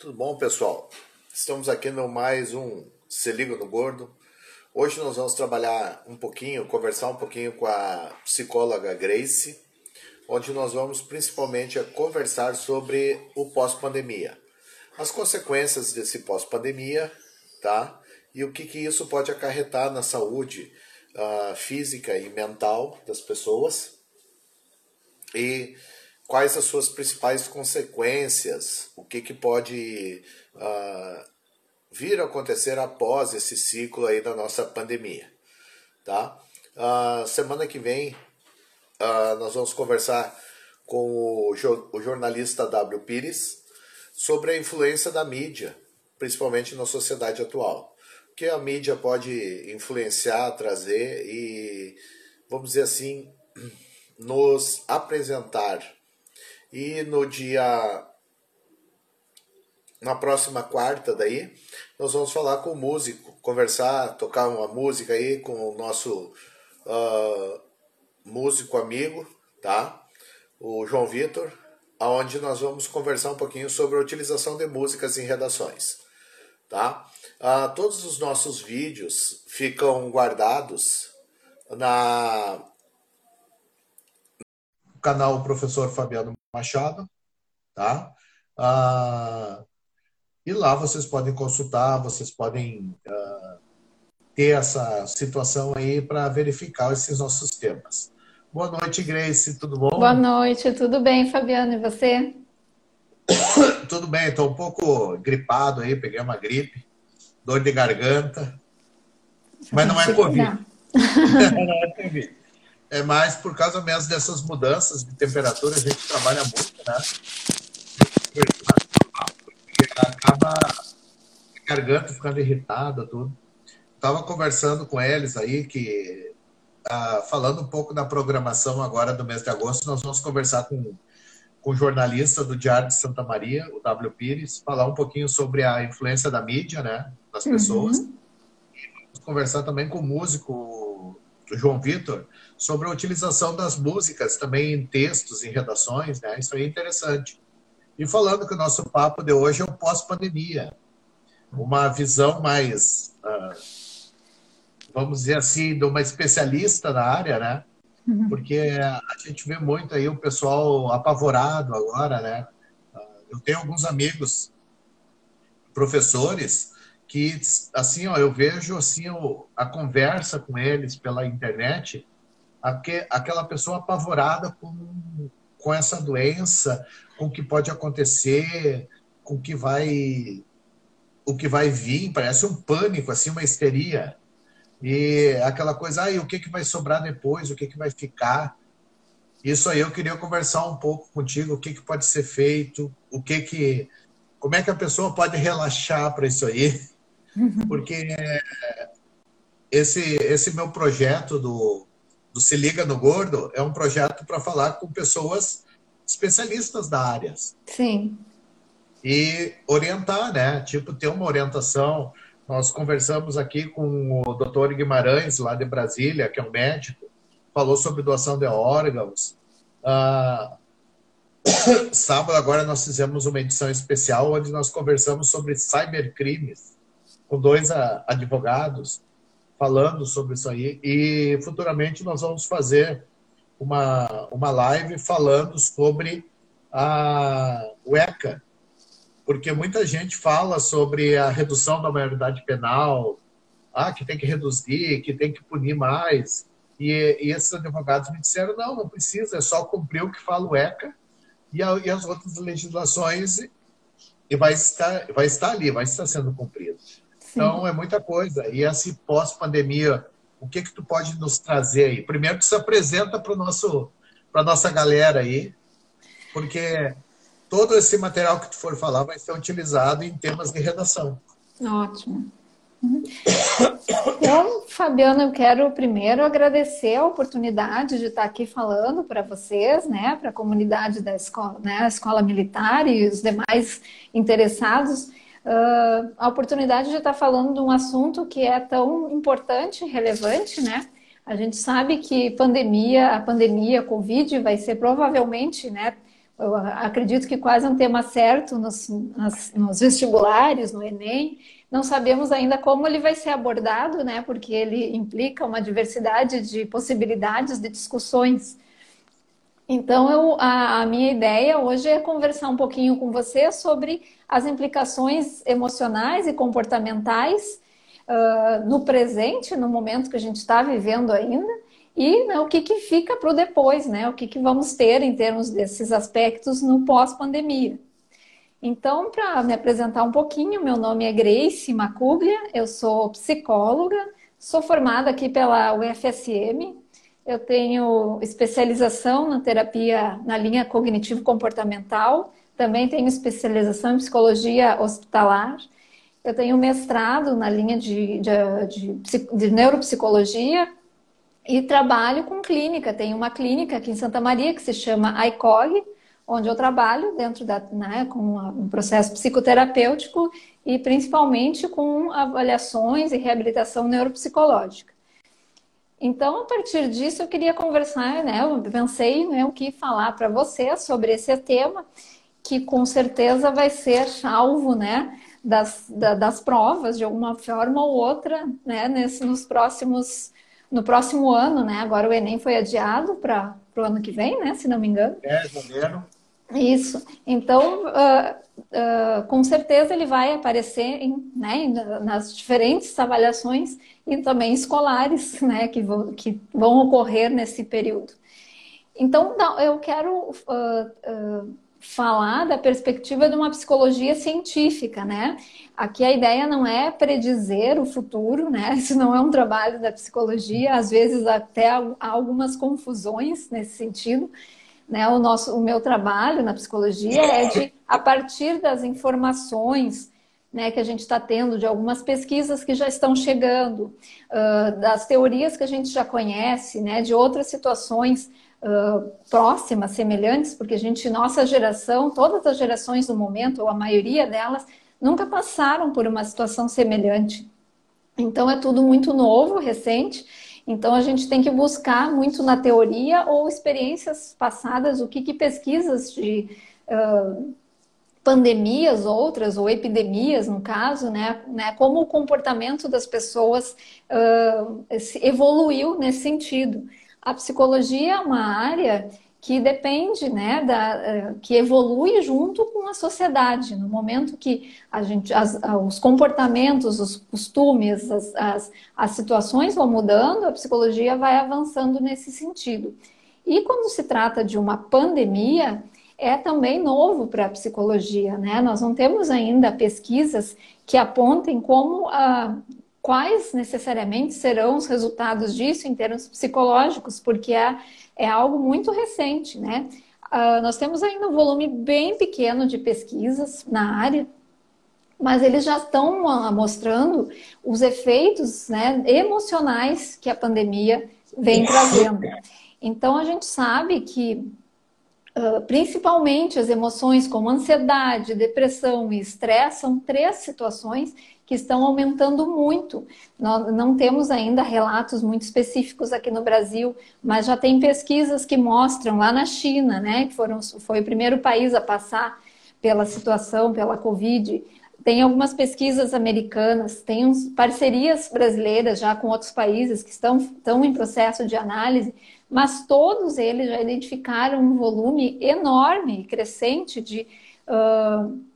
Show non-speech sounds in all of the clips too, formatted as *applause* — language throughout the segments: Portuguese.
Tudo bom, pessoal? Estamos aqui no mais um Se Liga no Gordo. Hoje nós vamos trabalhar um pouquinho, conversar um pouquinho com a psicóloga Grace, onde nós vamos principalmente conversar sobre o pós-pandemia. As consequências desse pós-pandemia, tá? E o que, que isso pode acarretar na saúde uh, física e mental das pessoas. E quais as suas principais consequências, o que, que pode uh, vir a acontecer após esse ciclo aí da nossa pandemia, tá? Uh, semana que vem uh, nós vamos conversar com o, jo o jornalista W. Pires sobre a influência da mídia, principalmente na sociedade atual. O que a mídia pode influenciar, trazer e, vamos dizer assim, *clears throat* nos apresentar e no dia. Na próxima quarta, daí, nós vamos falar com o músico, conversar, tocar uma música aí com o nosso uh, músico amigo, tá? O João Vitor, aonde nós vamos conversar um pouquinho sobre a utilização de músicas em redações, tá? Uh, todos os nossos vídeos ficam guardados na canal Professor Fabiano Machado, tá? Ah, e lá vocês podem consultar, vocês podem ah, ter essa situação aí para verificar esses nossos temas. Boa noite, Grace, tudo bom? Boa noite, tudo bem, Fabiano, e você? *coughs* tudo bem, estou um pouco gripado aí, peguei uma gripe, dor de garganta, mas não é Covid. *laughs* não é Covid. É mais por causa mesmo dessas mudanças de temperatura, a gente trabalha muito, né? Porque acaba a garganta ficando irritada, tudo. Estava conversando com eles aí que ah, falando um pouco da programação agora do mês de agosto, nós vamos conversar com, com o jornalista do Diário de Santa Maria, o W. Pires, falar um pouquinho sobre a influência da mídia, né, das pessoas. Uhum. E vamos conversar também com o músico João Vitor, sobre a utilização das músicas também em textos, em redações, né? Isso aí é interessante. E falando que o nosso papo de hoje é o pós-pandemia, uma visão mais, uh, vamos dizer assim, de uma especialista na área, né? Uhum. Porque a gente vê muito aí o pessoal apavorado agora, né? Uh, eu tenho alguns amigos professores que assim ó, eu vejo assim a conversa com eles pela internet aquela pessoa apavorada com, com essa doença, com o que pode acontecer, com o que vai o que vai vir, parece um pânico, assim, uma histeria. E aquela coisa, aí, o que, que vai sobrar depois, o que, que vai ficar. Isso aí eu queria conversar um pouco contigo, o que, que pode ser feito, o que que. Como é que a pessoa pode relaxar para isso aí? Uhum. Porque esse, esse meu projeto do, do Se Liga no Gordo é um projeto para falar com pessoas especialistas da área. Sim. E orientar, né? Tipo, ter uma orientação. Nós conversamos aqui com o doutor Guimarães, lá de Brasília, que é um médico, falou sobre doação de órgãos. Ah, *coughs* sábado agora nós fizemos uma edição especial onde nós conversamos sobre cybercrimes com dois advogados falando sobre isso aí. E futuramente nós vamos fazer uma, uma live falando sobre a ECA, porque muita gente fala sobre a redução da maioridade penal, ah, que tem que reduzir, que tem que punir mais. E, e esses advogados me disseram, não, não precisa, é só cumprir o que fala o ECA e, a, e as outras legislações e vai estar, vai estar ali, vai estar sendo cumprido. Então, é muita coisa. E esse pós-pandemia, o que que tu pode nos trazer aí? Primeiro, tu se apresenta para nosso para nossa galera aí, porque todo esse material que tu for falar vai ser utilizado em temas de redação. Ótimo. Uhum. Então, Fabiana, eu quero primeiro agradecer a oportunidade de estar aqui falando para vocês, né, para a comunidade da escola, né, a escola militar e os demais interessados uh, a oportunidade de estar falando de um assunto que é tão importante relevante, né? A gente sabe que pandemia, a pandemia, a Covid, vai ser provavelmente, né? eu acredito que quase um tema certo nos, nas, nos vestibulares, no Enem. Não sabemos ainda como ele vai ser abordado, né? Porque ele implica uma diversidade de possibilidades de discussões. Então, eu, a, a, minha ideia hoje é conversar um pouquinho com você sobre as implicações emocionais e comportamentais uh, no presente, no momento que a gente está vivendo ainda, e né, o que, que fica para o depois, né? O que, que vamos ter em termos desses aspectos no pós-pandemia. Então, para me apresentar um pouquinho, meu nome é Grace Macuglia, eu sou psicóloga, sou formada aqui pela UFSM, eu tenho especialização na terapia na linha cognitivo-comportamental, também tenho especialização em psicologia hospitalar. Eu tenho mestrado na linha de, de, de, de neuropsicologia e trabalho com clínica. Tenho uma clínica aqui em Santa Maria que se chama ICOG, onde eu trabalho dentro da, né, com um processo psicoterapêutico e principalmente com avaliações e reabilitação neuropsicológica. Então, a partir disso, eu queria conversar, né? Eu pensei né, o que falar para você sobre esse tema, que com certeza vai ser alvo, né? Das, da, das provas, de alguma forma ou outra, né? Nesse, nos próximos, no próximo ano, né? Agora o Enem foi adiado para o ano que vem, né? Se não me engano. É, janeiro. Isso. Então, uh, uh, com certeza ele vai aparecer em, né, nas diferentes avaliações e também escolares, né, que vão, que vão ocorrer nesse período. Então, eu quero uh, falar da perspectiva de uma psicologia científica, né? Aqui a ideia não é predizer o futuro, né? *laughs* Isso não é um trabalho da psicologia, às vezes até há algumas confusões nesse sentido né, o, nosso, o meu trabalho na psicologia é de, a partir das informações né, que a gente está tendo, de algumas pesquisas que já estão chegando, uh, das teorias que a gente já conhece, né, de outras situações uh, próximas, semelhantes, porque a gente, nossa geração, todas as gerações do momento, ou a maioria delas, nunca passaram por uma situação semelhante. Então é tudo muito novo, recente, então a gente tem que buscar muito na teoria ou experiências passadas, o que, que pesquisas de uh, pandemias outras ou epidemias, no caso, né, né, como o comportamento das pessoas uh, evoluiu nesse sentido. A psicologia é uma área que depende, né, da, eh, que evolui junto com a sociedade. No momento que a gente, as, os comportamentos, os costumes, as, as, as situações vão mudando, a psicologia vai avançando nesse sentido. E quando se trata de uma pandemia, é também novo para a psicologia, né? Nós não temos ainda pesquisas que apontem como a, quais necessariamente serão os resultados disso em termos psicológicos, porque é é algo muito recente, né? Uh, nós temos ainda um volume bem pequeno de pesquisas na área, mas eles já estão uh, mostrando os efeitos né, emocionais que a pandemia vem trazendo. Então, a gente sabe que, uh, principalmente, as emoções como ansiedade, depressão e estresse são três situações que estão aumentando muito. Nós não temos ainda relatos muito específicos aqui no Brasil, mas já tem pesquisas que mostram lá na China, né, que foram, foi o primeiro país a passar pela situação, pela Covid. Tem algumas pesquisas americanas, tem uns, parcerias brasileiras já com outros países que estão, estão em processo de análise, mas todos eles já identificaram um volume enorme crescente de uh,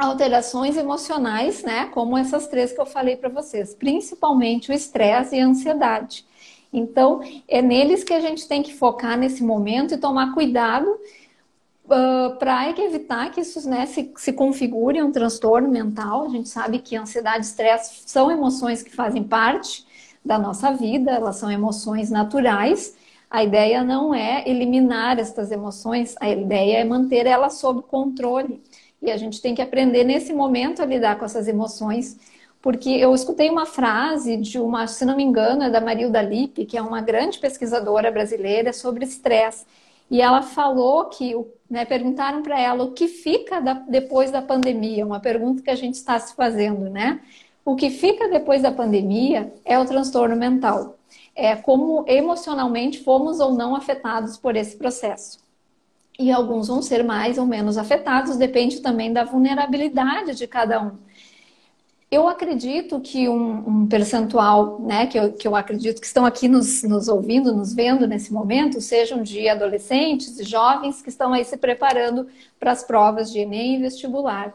alterações emocionais, né, como essas três que eu falei para vocês, principalmente o estresse e a ansiedade. Então, é neles que a gente tem que focar nesse momento e tomar cuidado uh, para evitar que isso né, se, se configure um transtorno mental. A gente sabe que ansiedade e estresse são emoções que fazem parte da nossa vida, elas são emoções naturais. A ideia não é eliminar estas emoções, a ideia é manter elas sob controle. E a gente tem que aprender nesse momento a lidar com essas emoções. Porque eu escutei uma frase de uma, se não me engano, é da Marilda Lippe, que é uma grande pesquisadora brasileira sobre estresse. E ela falou que, né, perguntaram para ela o que fica da, depois da pandemia, uma pergunta que a gente está se fazendo, né? O que fica depois da pandemia é o transtorno mental. É como emocionalmente fomos ou não afetados por esse processo. E alguns vão ser mais ou menos afetados, depende também da vulnerabilidade de cada um. Eu acredito que um, um percentual, né, que eu, que eu acredito que estão aqui nos, nos ouvindo, nos vendo nesse momento, sejam de adolescentes e jovens que estão aí se preparando para as provas de Enem e vestibular.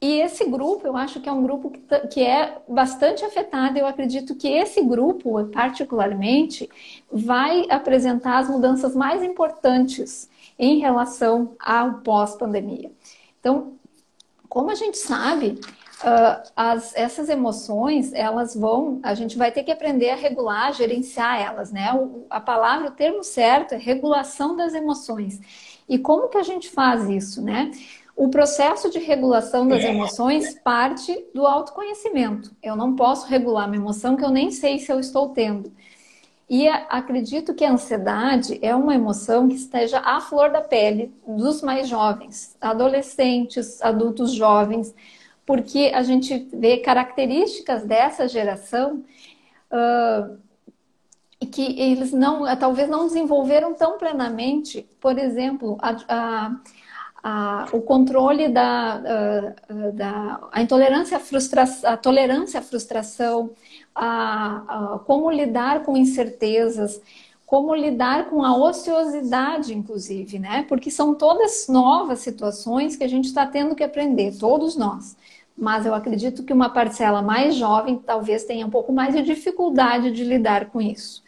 E esse grupo, eu acho que é um grupo que, que é bastante afetado. Eu acredito que esse grupo, particularmente, vai apresentar as mudanças mais importantes em relação ao pós-pandemia. Então, como a gente sabe, uh, as, essas emoções, elas vão, a gente vai ter que aprender a regular, a gerenciar elas, né? O, a palavra, o termo certo é regulação das emoções. E como que a gente faz isso, né? O processo de regulação das emoções parte do autoconhecimento. Eu não posso regular uma emoção que eu nem sei se eu estou tendo. E acredito que a ansiedade é uma emoção que esteja à flor da pele dos mais jovens, adolescentes, adultos jovens, porque a gente vê características dessa geração uh, que eles não, talvez não desenvolveram tão plenamente, por exemplo, a, a, a, o controle da, uh, da a intolerância à frustração, a tolerância à frustração, a, como lidar com incertezas, como lidar com a ociosidade, inclusive, né? Porque são todas novas situações que a gente está tendo que aprender, todos nós mas eu acredito que uma parcela mais jovem talvez tenha um pouco mais de dificuldade de lidar com isso.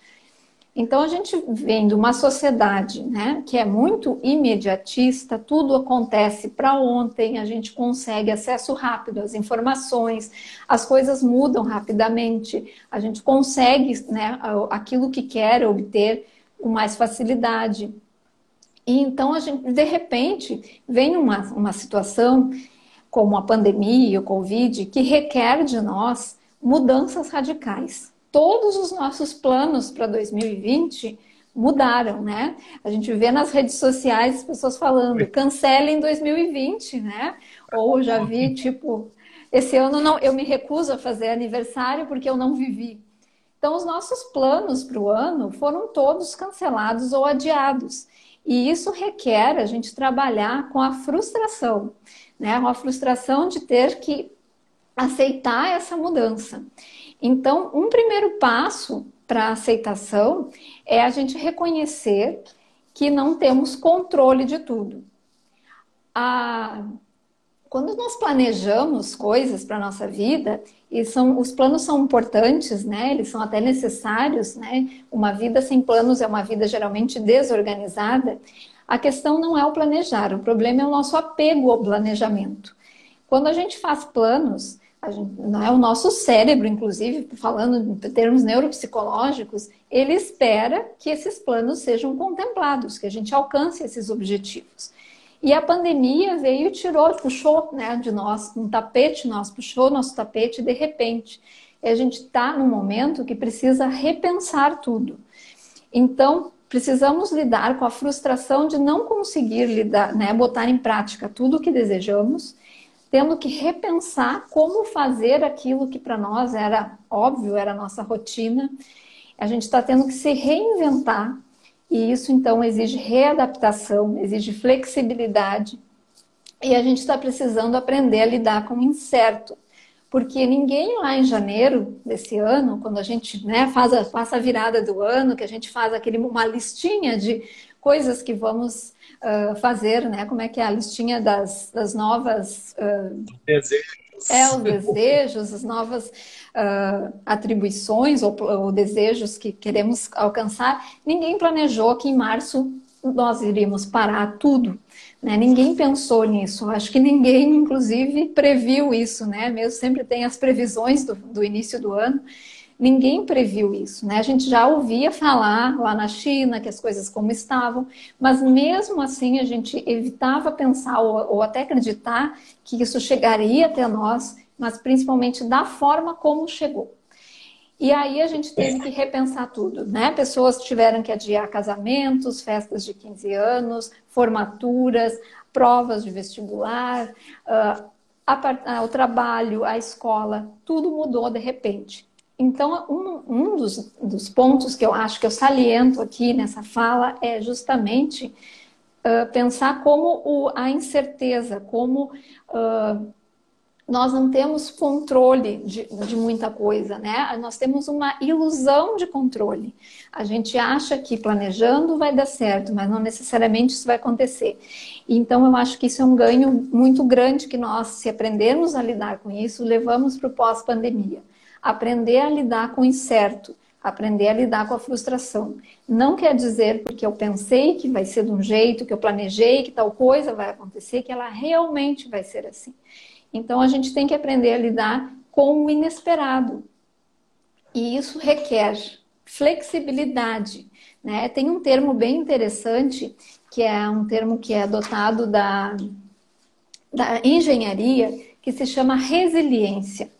Então a gente vem de uma sociedade, né, que é muito imediatista, tudo acontece para ontem, a gente consegue acesso rápido às informações, as coisas mudam rapidamente, a gente consegue, né, aquilo que quer obter com mais facilidade. E então a gente, de repente, vem uma, uma situação como a pandemia o Covid, que requer de nós mudanças radicais. Todos os nossos planos para 2020 mudaram, né? A gente vê nas redes sociais as pessoas falando, cancele em 2020, né? Ou já vi, tipo, esse ano não, eu me recuso a fazer aniversário porque eu não vivi. Então, os nossos planos para o ano foram todos cancelados ou adiados. E isso requer a gente trabalhar com a frustração né? Uma frustração de ter que aceitar essa mudança. Então, um primeiro passo para a aceitação é a gente reconhecer que não temos controle de tudo. A... Quando nós planejamos coisas para a nossa vida, e são, os planos são importantes, né? Eles são até necessários, né? Uma vida sem planos é uma vida geralmente desorganizada. A questão não é o planejar, o problema é o nosso apego ao planejamento. Quando a gente faz planos, gente, é o nosso cérebro, inclusive, falando em termos neuropsicológicos, ele espera que esses planos sejam contemplados, que a gente alcance esses objetivos. E a pandemia veio e tirou, puxou né, de nós um tapete, nós puxou nosso tapete de repente. E a gente está num momento que precisa repensar tudo. Então, precisamos lidar com a frustração de não conseguir lidar, né, botar em prática tudo o que desejamos, tendo que repensar como fazer aquilo que para nós era óbvio, era a nossa rotina. A gente está tendo que se reinventar e isso então exige readaptação, exige flexibilidade e a gente está precisando aprender a lidar com o incerto porque ninguém lá em janeiro desse ano, quando a gente né, faz a, passa a virada do ano, que a gente faz aquele, uma listinha de coisas que vamos uh, fazer, né? Como é que é a listinha das, das novas uh, desejos. É, os desejos, as novas uh, atribuições ou, ou desejos que queremos alcançar. Ninguém planejou que em março nós iríamos parar tudo né? Ninguém pensou nisso. Acho que ninguém, inclusive, previu isso, né? Mesmo sempre tem as previsões do, do início do ano. Ninguém previu isso, né? A gente já ouvia falar lá na China que as coisas como estavam, mas mesmo assim a gente evitava pensar ou, ou até acreditar que isso chegaria até nós, mas principalmente da forma como chegou. E aí a gente teve que repensar tudo, né? Pessoas tiveram que adiar casamentos, festas de 15 anos, formaturas, provas de vestibular, uh, a, o trabalho, a escola, tudo mudou de repente. Então, um, um dos, dos, pontos que eu acho que eu saliento aqui nessa fala é justamente uh, pensar como o, a incerteza, como uh, nós não temos controle de, de, muita coisa, né? Nós temos uma ilusão de controle. A gente acha que planejando vai dar certo, mas não necessariamente isso vai acontecer. Então, eu acho que isso é um ganho muito grande que nós, se aprendermos a lidar com isso, levamos para o pós-pandemia. Aprender a lidar com o incerto, aprender a lidar com a frustração. Não quer dizer porque eu pensei que vai ser de um jeito, que eu planejei que tal coisa vai acontecer, que ela realmente vai ser assim. Então a gente tem que aprender a lidar com o inesperado. E isso requer flexibilidade. Né? Tem um termo bem interessante, que é um termo que é adotado da, da engenharia, que se chama resiliência.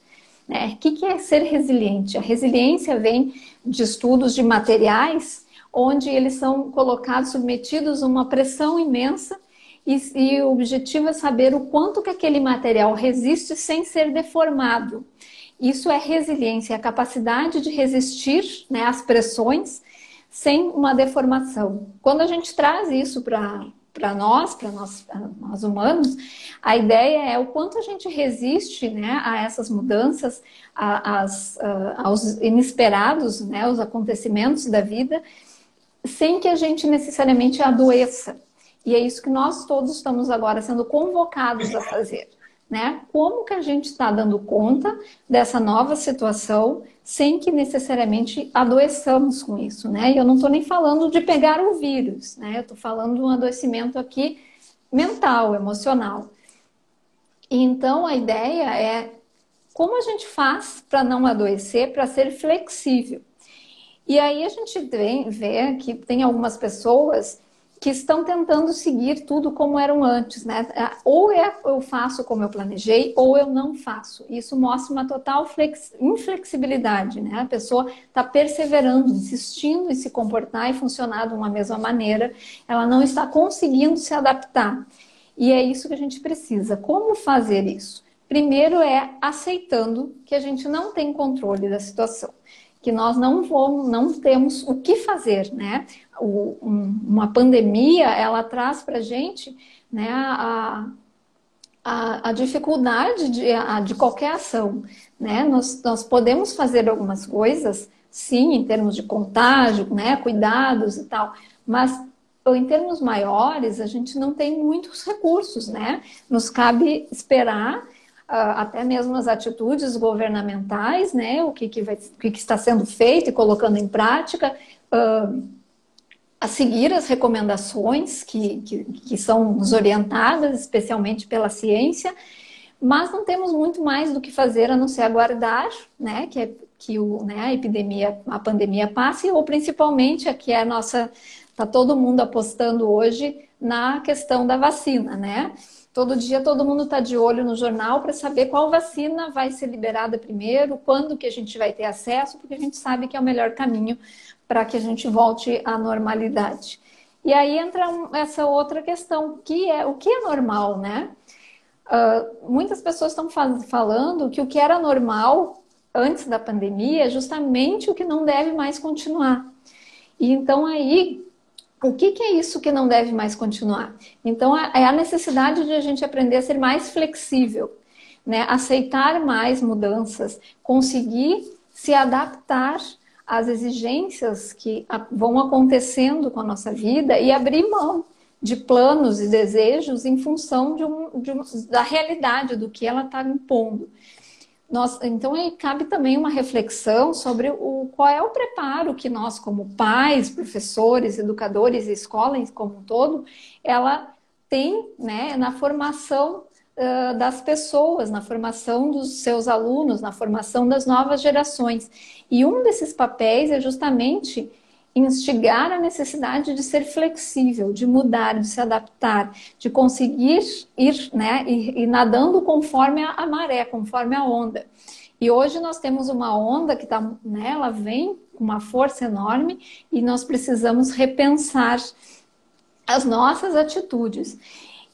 Né? O que é ser resiliente? A resiliência vem de estudos de materiais, onde eles são colocados, submetidos a uma pressão imensa e, e, o objetivo é saber o quanto que aquele material resiste sem ser deformado. Isso é resiliência, é a capacidade de resistir né, às pressões sem uma deformação. Quando a gente traz isso para para nós, para nós, nós humanos, a ideia é o quanto a gente resiste né, a essas mudanças, a, as, aos inesperados, né, aos acontecimentos da vida, sem que a gente necessariamente adoeça. E é isso que nós todos estamos agora sendo convocados a fazer. Né? Como que a gente está dando conta dessa nova situação sem que necessariamente adoeçamos com isso, né? E eu não estou nem falando de pegar o vírus, né? Eu estou falando de um adoecimento aqui mental, emocional. E então a ideia é como a gente faz para não adoecer, para ser flexível. E aí a gente vê que tem algumas pessoas que estão tentando seguir tudo como eram antes, né? Ou é, eu faço como eu planejei, ou eu não faço. Isso mostra uma total inflexibilidade, né? A pessoa está perseverando, insistindo em se comportar e funcionar de uma mesma maneira, ela não está conseguindo se adaptar. E é isso que a gente precisa. Como fazer isso? Primeiro é aceitando que a gente não tem controle da situação que nós não vamos, não temos o que fazer, né? O, um, uma pandemia, ela traz para gente né, a, a, a dificuldade de, a, de qualquer ação, né? Nós, nós podemos fazer algumas coisas, sim, em termos de contágio, né, cuidados e tal, mas em termos maiores, a gente não tem muitos recursos, né? Nos cabe esperar ah, até mesmo as atitudes governamentais, né? O que, que, vai, o que, que está sendo feito e colocando em prática, uh, a seguir as recomendações que, que, que são nos orientadas, especialmente pela ciência, mas não temos muito mais do que fazer a não ser aguardar, né? Que, é, que o, né, a epidemia, a pandemia passe, ou principalmente aqui é a nossa. Está todo mundo apostando hoje na questão da vacina, né? Todo dia todo mundo está de olho no jornal para saber qual vacina vai ser liberada primeiro, quando que a gente vai ter acesso, porque a gente sabe que é o melhor caminho para que a gente volte à normalidade. E aí entra essa outra questão, que é o que é normal, né? Uh, muitas pessoas estão falando que o que era normal antes da pandemia é justamente o que não deve mais continuar. E então aí o que, que, é isso que não deve mais continuar? Então, é a necessidade de a gente aprender a ser mais flexível, né? aceitar mais mudanças, conseguir se adaptar às exigências que vão acontecendo com a nossa vida e abrir mão de planos e desejos em função de um, de um, da realidade, do que ela está impondo. Nós, então aí cabe também uma reflexão sobre o qual é o preparo que nós, como pais, professores, educadores e escola como um todo, ela tem né, na formação das pessoas, na formação dos seus alunos, na formação das novas gerações. E um desses papéis é justamente instigar a necessidade de ser flexível, de mudar, de se adaptar, de conseguir ir, né, ir, ir nadando conforme a maré, conforme a onda. E hoje nós temos uma onda que tá, né, ela vem com uma força enorme e nós precisamos repensar as nossas atitudes.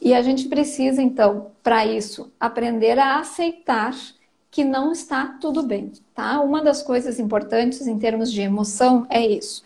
E a gente precisa, então, para isso, aprender a aceitar que não está tudo bem, tá? Uma das coisas importantes em termos de emoção é isso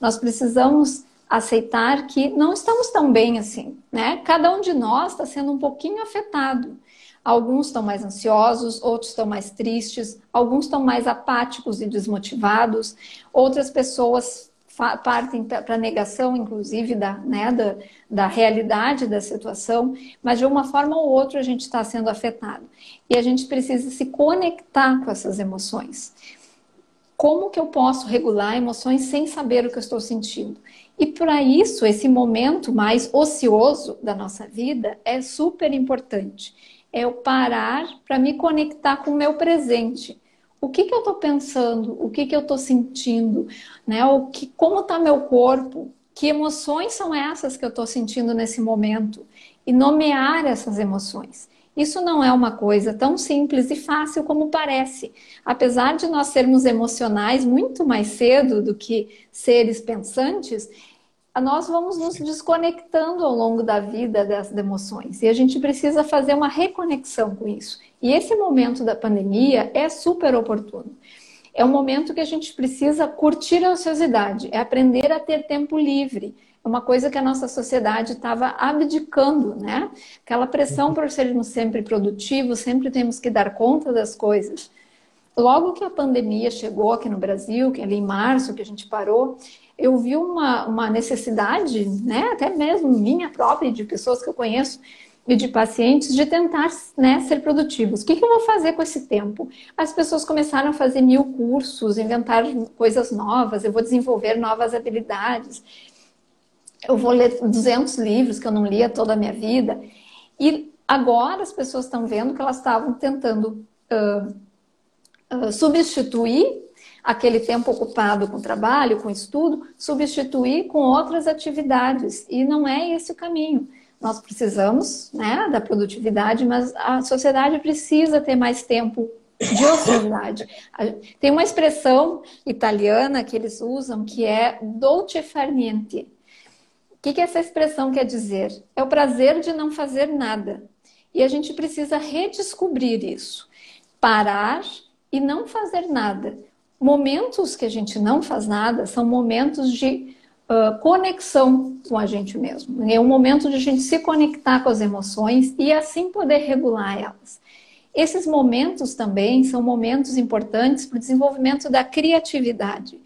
nós precisamos aceitar que não estamos tão bem assim, né? Cada um de nós está sendo um pouquinho afetado. Alguns estão mais ansiosos, outros estão mais tristes, alguns estão mais apáticos e desmotivados, outras pessoas partem para a negação, inclusive, da, né, da, da realidade da situação, mas de uma forma ou outra a gente está sendo afetado. E a gente precisa se conectar com essas emoções. Como que eu posso regular emoções sem saber o que eu estou sentindo? E para isso, esse momento mais ocioso da nossa vida é super importante. É eu parar para me conectar com o meu presente o que, que eu estou pensando, o que, que eu estou sentindo, né? O que, como está meu corpo, que emoções são essas que eu estou sentindo nesse momento e nomear essas emoções. Isso não é uma coisa tão simples e fácil como parece. Apesar de nós sermos emocionais muito mais cedo do que seres pensantes, nós vamos nos desconectando ao longo da vida dessas emoções. E a gente precisa fazer uma reconexão com isso. E esse momento da pandemia é super oportuno. É um momento que a gente precisa curtir a ociosidade, é aprender a ter tempo livre. É uma coisa que a nossa sociedade estava abdicando, né? Aquela pressão por sermos sempre produtivos, sempre temos que dar conta das coisas. Logo que a pandemia chegou aqui no Brasil, que ali em março que a gente parou, eu vi uma, uma necessidade, né, até mesmo minha própria, de pessoas que eu conheço, e de pacientes de tentar né, ser produtivos. O que, que, eu vou fazer com esse tempo? As pessoas começaram a fazer mil cursos, inventar coisas novas, eu vou desenvolver novas habilidades, eu vou ler 200 livros que eu não lia toda a minha vida. E agora as pessoas estão vendo que elas estavam tentando uh, uh, substituir aquele tempo ocupado com trabalho, com estudo, substituir com outras atividades. E não é esse o caminho. Nós precisamos né, da produtividade, mas a sociedade precisa ter mais tempo de ociosidade. Tem uma expressão italiana que eles usam que é dolce far niente. O que, que essa expressão quer dizer? É o prazer de não fazer nada. E a gente precisa redescobrir isso. Parar e não fazer nada momentos que a gente não faz nada são momentos de uh, conexão com a gente mesmo. É um momento de a gente se conectar com as emoções e assim poder regular elas. Esses momentos também são momentos importantes para o desenvolvimento da criatividade.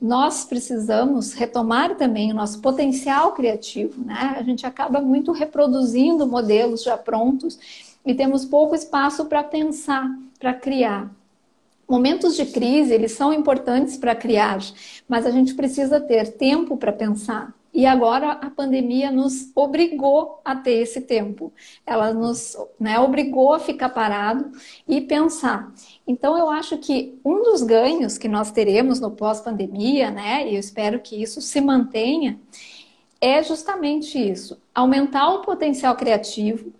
Nós precisamos retomar também o nosso potencial criativo, né? A gente acaba muito reproduzindo modelos já prontos e temos pouco espaço para pensar, para criar. Momentos de crise, eles são importantes para criar, mas a gente precisa ter tempo para pensar. E agora a pandemia nos obrigou a ter esse tempo. Ela nos né, obrigou a ficar parado e pensar. Então eu acho que um dos ganhos que nós teremos no pós-pandemia, né, e eu espero que isso se mantenha, é justamente isso: aumentar o potencial criativo,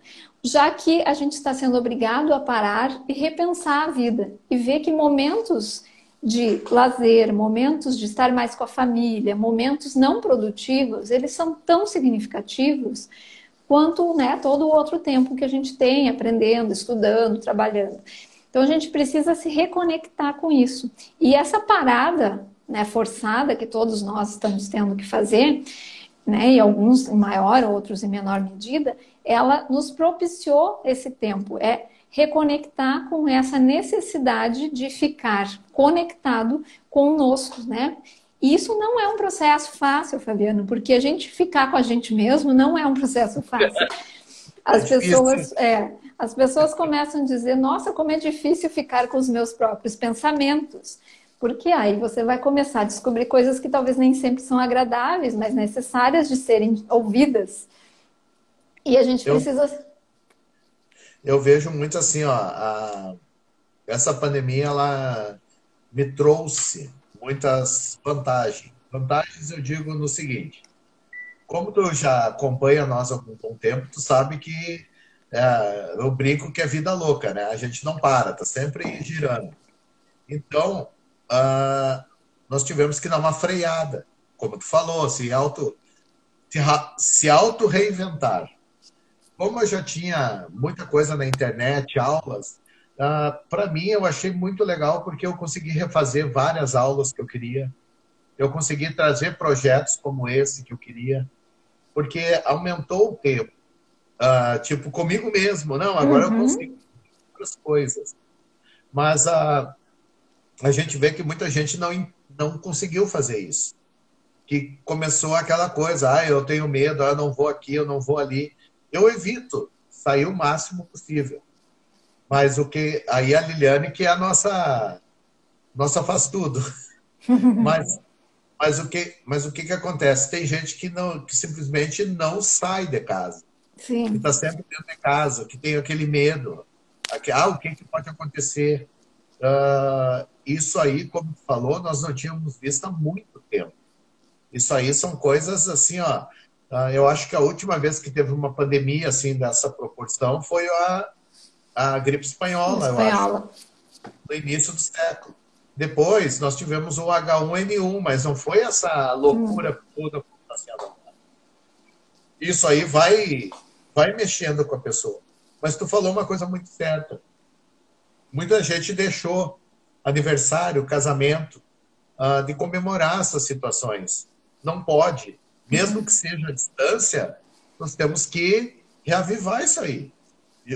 já que a gente está sendo obrigado a parar e repensar a vida e ver que momentos de lazer, momentos de estar mais com a família, momentos não produtivos, eles são tão significativos quanto né, todo o outro tempo que a gente tem aprendendo, estudando, trabalhando. Então a gente precisa se reconectar com isso. E essa parada né, forçada que todos nós estamos tendo que fazer, né, e alguns em maior, outros em menor medida, ela nos propiciou esse tempo. É reconectar com essa necessidade de ficar conectado conosco, né? E isso não é um processo fácil, Fabiano, porque a gente ficar com a gente mesmo não é um processo fácil. *laughs* As é pessoas, é, as pessoas começam a dizer: Nossa, como é difícil ficar com os meus próprios pensamentos. Porque aí você vai começar a descobrir coisas que talvez nem sempre são agradáveis, mas necessárias de serem ouvidas. E a gente precisa. Eu, eu vejo muito assim, ó, a, essa pandemia ela me trouxe muitas vantagens. Vantagens eu digo no seguinte: como tu já acompanha nós há algum tempo, tu sabe que é, eu brinco que é vida louca, né? A gente não para, tá sempre girando. Então, uh, nós tivemos que dar uma freada, como tu falou, se auto, se auto reinventar. Como eu já tinha muita coisa na internet, aulas, uh, ah, para mim eu achei muito legal porque eu consegui refazer várias aulas que eu queria. eu consegui trazer projetos como esse que eu queria, porque aumentou o tempo. Uh, tipo, comigo mesmo, não, agora uhum. eu consigo outras coisas. Mas uh, a gente vê que muita gente não, não conseguiu fazer isso. Que começou aquela coisa, ah, eu tenho medo, ah, eu não vou aqui, eu não vou ali. Eu evito sair o máximo possível. Mas o que. Aí a Liliane, que é a nossa. Nossa faz tudo. *laughs* mas, mas, o que, mas o que, que acontece? Tem gente que, não, que simplesmente não sai de casa. Sim. Que está sempre dentro de casa, que tem aquele medo. Ah, o que, que pode acontecer? Uh, isso aí, como tu falou, nós não tínhamos visto há muito tempo. Isso aí são coisas assim, ó. Uh, eu acho que a última vez que teve uma pandemia assim dessa proporção foi a, a gripe espanhola, espanhola. eu acho, no início do século. Depois nós tivemos o H1N1, mas não foi essa loucura hum. toda. Isso aí vai, vai mexendo com a pessoa. Mas tu falou uma coisa muito certa. Muita gente deixou aniversário, casamento, uh, de comemorar essas situações. Não pode. Mesmo que seja a distância, nós temos que reavivar isso aí.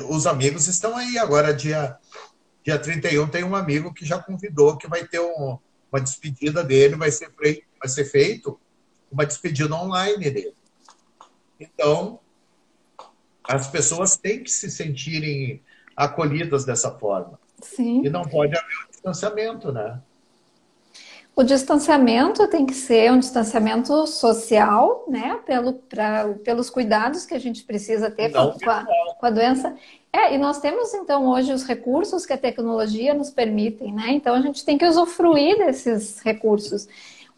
Os amigos estão aí. Agora, dia, dia 31, tem um amigo que já convidou que vai ter um, uma despedida dele, vai ser, feito, vai ser feito uma despedida online dele. Então, as pessoas têm que se sentirem acolhidas dessa forma. Sim. E não pode haver distanciamento, né? O distanciamento tem que ser um distanciamento social, né? Pelo, pra, pelos cuidados que a gente precisa ter com a, com a, doença. É, e nós temos então hoje os recursos que a tecnologia nos permitem, né? Então a gente tem que usufruir desses recursos.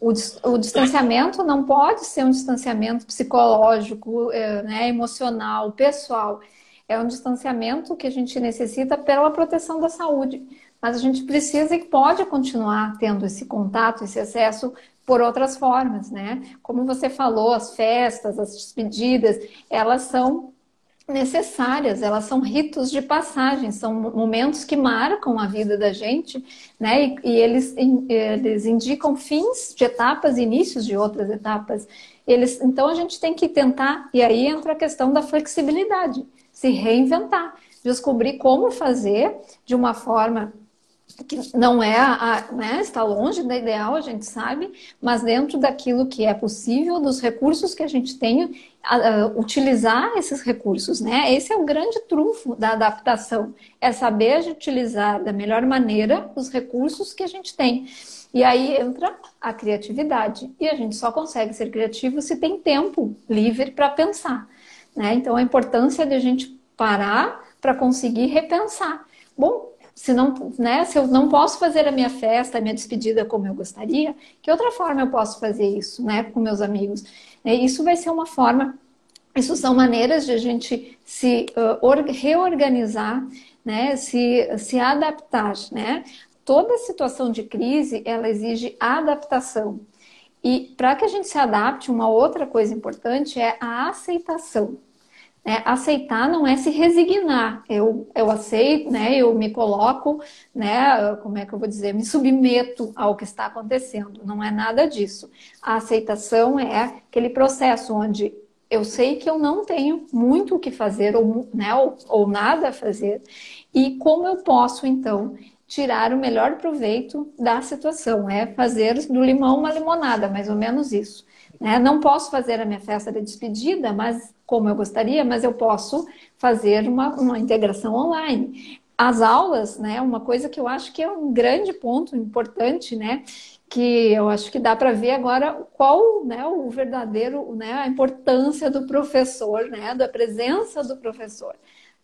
O, o distanciamento não pode ser um distanciamento psicológico, é, né, emocional, pessoal. É um distanciamento que a gente necessita pela proteção da saúde. Mas a gente precisa e pode continuar tendo esse contato, esse acesso por outras formas, né? Como você falou, as festas, as despedidas, elas são necessárias, elas são ritos de passagem, são momentos que marcam a vida da gente, né? E, e eles, eles indicam fins de etapas, inícios de outras etapas. Eles, então a gente tem que tentar, e aí entra a questão da flexibilidade, se reinventar, descobrir como fazer de uma forma que não é a, né, está longe da ideal, a gente sabe, mas dentro daquilo que é possível, dos recursos que a gente tem, a, a, utilizar esses recursos, né? Esse é o grande trunfo da adaptação, é saber utilizar da melhor maneira os recursos que a gente tem. E aí entra a criatividade. E a gente só consegue ser criativo se tem tempo livre para pensar. Né? Então a importância de a gente parar para conseguir repensar. Bom, se não, né, se eu não posso fazer a minha festa, a minha despedida como eu gostaria, que outra forma eu posso fazer isso, né, com meus amigos? Isso vai ser uma forma, isso são maneiras de a gente se uh, reorganizar, né, se, se adaptar, né? Toda situação de crise, ela exige adaptação. E para que a gente se adapte, uma outra coisa importante é a aceitação. É, aceitar não é se resignar. Eu, eu aceito, né? Eu me coloco, né? Como é que eu vou dizer? Me submeto ao que está acontecendo. Não é nada disso. A aceitação é aquele processo onde eu sei que eu não tenho muito o que fazer ou, né, ou, ou nada a fazer e como eu posso então tirar o melhor proveito da situação. É fazer do limão uma limonada, mais ou menos isso. Né? Não posso fazer a minha festa de despedida, mas como eu gostaria, mas eu posso fazer uma, uma integração online. As aulas, né, uma coisa que eu acho que é um grande ponto importante, né, que eu acho que dá para ver agora qual, né, o verdadeiro, né, a importância do professor, né, da presença do professor.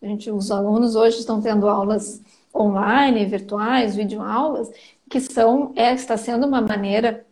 A gente, os alunos hoje estão tendo aulas online, virtuais, videoaulas, que são, é, está sendo uma maneira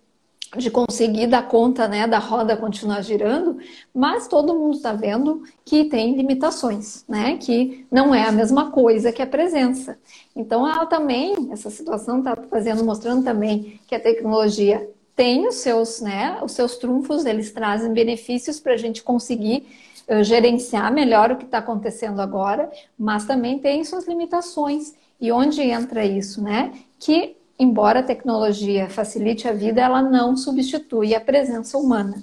de conseguir dar conta né, da roda continuar girando, mas todo mundo está vendo que tem limitações, né? Que não é a mesma coisa que a presença. Então, ela também, essa situação está fazendo, mostrando também que a tecnologia tem os seus, né, os seus trunfos, eles trazem benefícios para a gente conseguir uh, gerenciar melhor o que está acontecendo agora, mas também tem suas limitações. E onde entra isso, né? Que embora a tecnologia facilite a vida, ela não substitui a presença humana.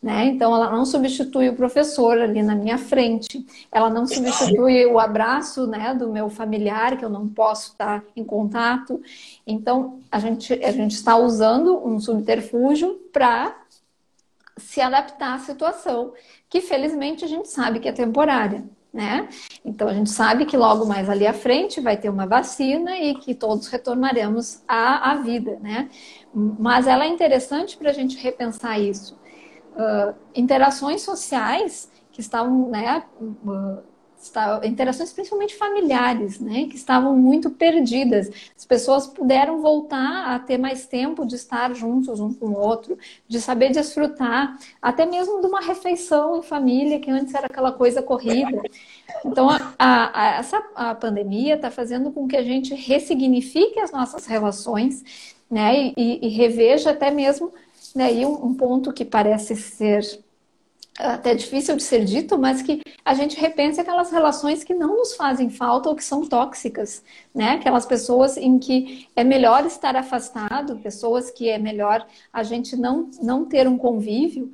Né? Então, ela não substitui o professor ali na minha frente, ela não substitui o abraço né, do meu familiar, que eu não posso estar em contato. Então, a gente, a gente está usando um subterfúgio para se adaptar à situação, que felizmente a gente sabe que é temporária. Né? Então a gente sabe que logo mais ali à frente vai ter uma vacina e que todos retornaremos à, à vida, né? Mas ela é interessante para a gente repensar isso uh, interações sociais que estavam, né, uh, interações principalmente familiares, né, que estavam muito perdidas. As pessoas puderam voltar a ter mais tempo de estar juntos um com o outro, de saber desfrutar, até mesmo de uma refeição em família, que antes era aquela coisa corrida. Então, a, a, essa a pandemia está fazendo com que a gente ressignifique as nossas relações, né, e, e reveja até mesmo né? Um, um ponto que parece ser até difícil de ser dito, mas que a gente repensa aquelas relações que não nos fazem falta ou que são tóxicas, né? Aquelas pessoas em que é melhor estar afastado, pessoas que é melhor a gente não, não ter um convívio.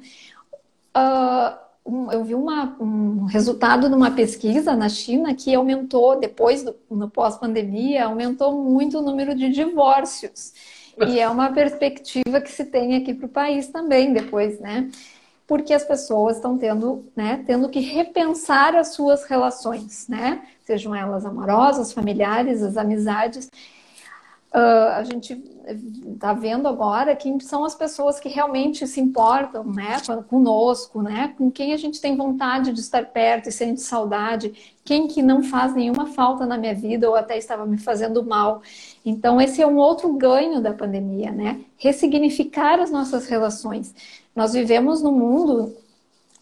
Uh, um, eu vi uma, um resultado de uma pesquisa na China que aumentou, depois do no pós-pandemia, aumentou muito o número de divórcios. E é uma perspectiva que se tem aqui para o país também depois, né? Porque as pessoas estão tendo, né, tendo que repensar as suas relações, né? Sejam elas amorosas, familiares, as amizades. Uh, a gente está vendo agora quem são as pessoas que realmente se importam né, conosco, né, com quem a gente tem vontade de estar perto e sente saudade, quem que não faz nenhuma falta na minha vida ou até estava me fazendo mal. Então, esse é um outro ganho da pandemia, né? Ressignificar as nossas relações. Nós vivemos num mundo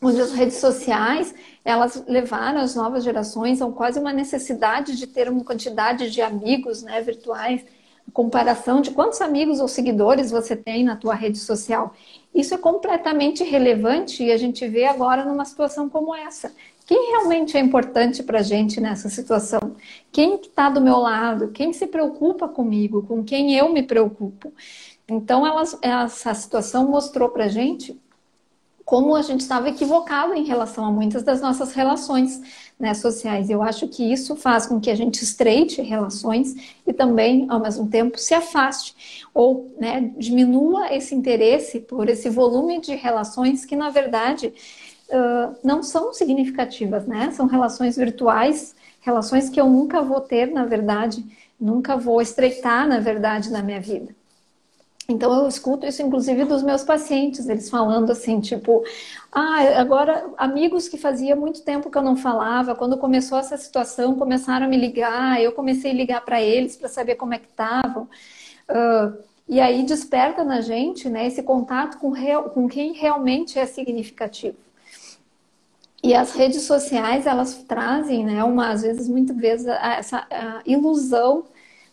onde as redes sociais elas levaram as novas gerações a quase uma necessidade de ter uma quantidade de amigos né, virtuais comparação de quantos amigos ou seguidores você tem na tua rede social. Isso é completamente relevante e a gente vê agora numa situação como essa. Quem realmente é importante para a gente nessa situação? Quem está do meu lado? Quem se preocupa comigo? Com quem eu me preocupo? Então, elas, essa situação mostrou para gente como a gente estava equivocado em relação a muitas das nossas relações né, sociais. Eu acho que isso faz com que a gente estreite relações e também, ao mesmo tempo, se afaste ou né, diminua esse interesse por esse volume de relações que, na verdade, uh, não são significativas, né? São relações virtuais, relações que eu nunca vou ter, na verdade, nunca vou estreitar, na verdade, na minha vida. Então eu escuto isso inclusive dos meus pacientes, eles falando assim, tipo, ah, agora amigos que fazia muito tempo que eu não falava, quando começou essa situação, começaram a me ligar, eu comecei a ligar para eles para saber como é que estavam. Uh, e aí desperta na gente né, esse contato com, real, com quem realmente é significativo. E as redes sociais, elas trazem, né, uma, às vezes, muitas vezes, essa ilusão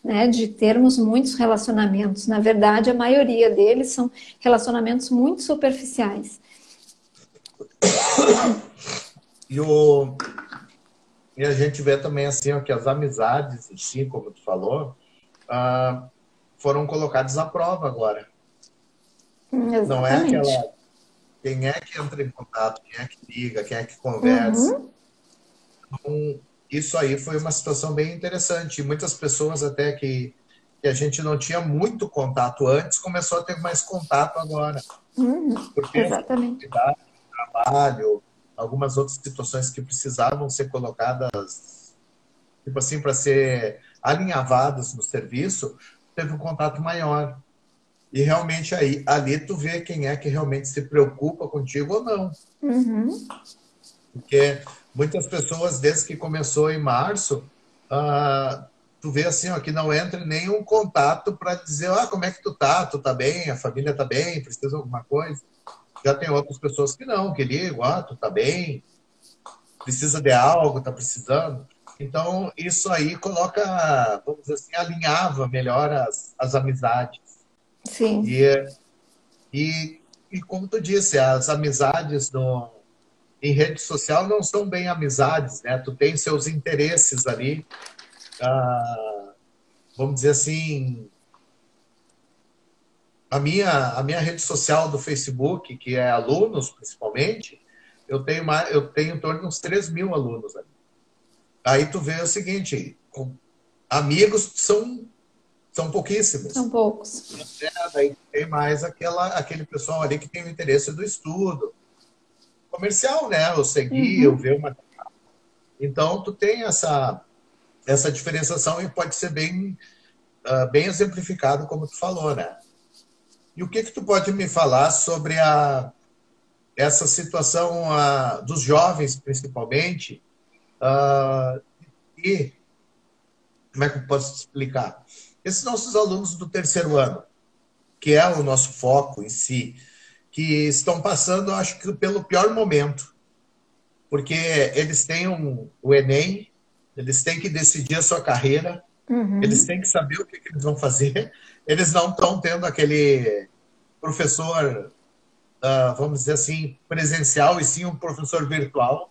né, de termos muitos relacionamentos. Na verdade, a maioria deles são relacionamentos muito superficiais. E, o, e a gente vê também assim ó, que as amizades, sim, como tu falou, ah, foram colocadas à prova agora. Exatamente. Não é aquela quem é que entra em contato, quem é que liga, quem é que conversa. Uhum. Então, isso aí foi uma situação bem interessante. Muitas pessoas até que, que a gente não tinha muito contato antes, começou a ter mais contato agora. Uhum, Porque exatamente. trabalho, algumas outras situações que precisavam ser colocadas, tipo assim, para ser alinhavadas no serviço, teve um contato maior. E realmente aí, ali tu vê quem é que realmente se preocupa contigo ou não. Uhum. Porque muitas pessoas, desde que começou em março, uh, tu vê assim, ó, que não entra nenhum contato para dizer, ah, como é que tu tá? Tu tá bem? A família tá bem? Precisa de alguma coisa? Já tem outras pessoas que não, que ligam, ah, tu tá bem? Precisa de algo, tá precisando? Então, isso aí coloca, vamos dizer assim, alinhava melhor as, as amizades. Sim. E, e, e como tu disse, as amizades no, em rede social não são bem amizades, né? Tu tem seus interesses ali, ah, vamos dizer assim, a minha, a minha rede social do Facebook, que é alunos principalmente, eu tenho, mais, eu tenho em torno de uns 3 mil alunos ali. Aí tu vê o seguinte, amigos são, são pouquíssimos. São poucos. É, daí tem mais aquela, aquele pessoal ali que tem o interesse do estudo. Comercial, né? Eu seguir, uhum. eu ver uma. Então, tu tem essa, essa diferenciação e pode ser bem, uh, bem exemplificado, como tu falou, né? E o que que tu pode me falar sobre a, essa situação uh, dos jovens, principalmente, uh, e como é que eu posso explicar? Esses nossos alunos do terceiro ano, que é o nosso foco em si, que estão passando, acho que, pelo pior momento, porque eles têm um, o Enem, eles têm que decidir a sua carreira, uhum. eles têm que saber o que, que eles vão fazer, eles não estão tendo aquele professor, uh, vamos dizer assim, presencial, e sim um professor virtual.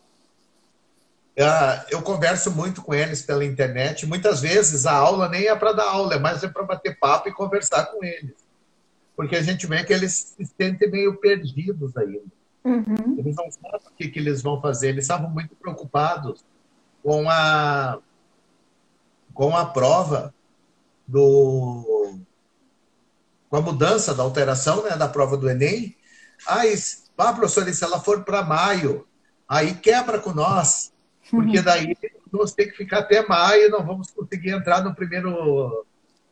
Uh, eu converso muito com eles pela internet. Muitas vezes a aula nem é para dar aula, é mais é para bater papo e conversar com eles. Porque a gente vê que eles se sentem meio perdidos ainda. Uhum. Eles não sabem o que, que eles vão fazer. Eles estavam muito preocupados com a, com a prova do com a mudança da alteração né, da prova do Enem. Ah, ah professor, se ela for para maio, aí quebra com nós, porque uhum. daí nós temos que ficar até maio, não vamos conseguir entrar no primeiro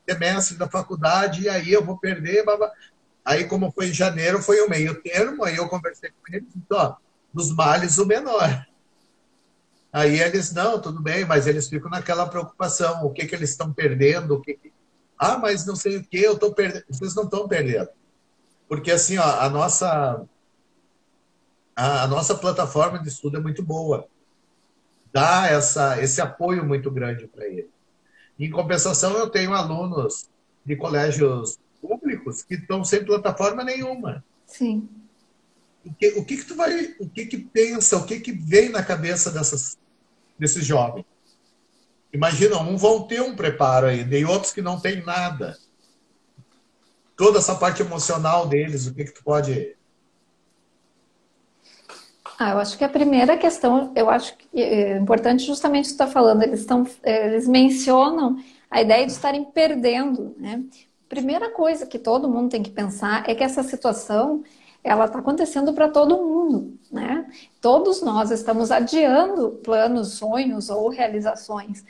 semestre da faculdade, e aí eu vou perder. Aí, como foi em janeiro, foi o meio termo, aí eu conversei com eles, então, ó, dos males o menor. Aí eles, não, tudo bem, mas eles ficam naquela preocupação, o que, que eles estão perdendo, o que, que ah, mas não sei o que, eu estou perdendo. Vocês não estão perdendo. Porque assim, ó, a nossa a, a, nossa plataforma de estudo é muito boa. Dá essa, esse apoio muito grande para ele. Em compensação, eu tenho alunos de colégios públicos que estão sem plataforma nenhuma. Sim. O que, o que, que tu vai, o que que pensa, o que que vem na cabeça dessas, desses jovens? Imagina, um vão ter um preparo ainda e outros que não têm nada. Toda essa parte emocional deles, o que, que tu pode. Ah, eu acho que a primeira questão, eu acho que é importante justamente estar tá falando, eles estão, eles mencionam a ideia de estarem perdendo, né? Primeira coisa que todo mundo tem que pensar é que essa situação ela está acontecendo para todo mundo, né? Todos nós estamos adiando planos, sonhos ou realizações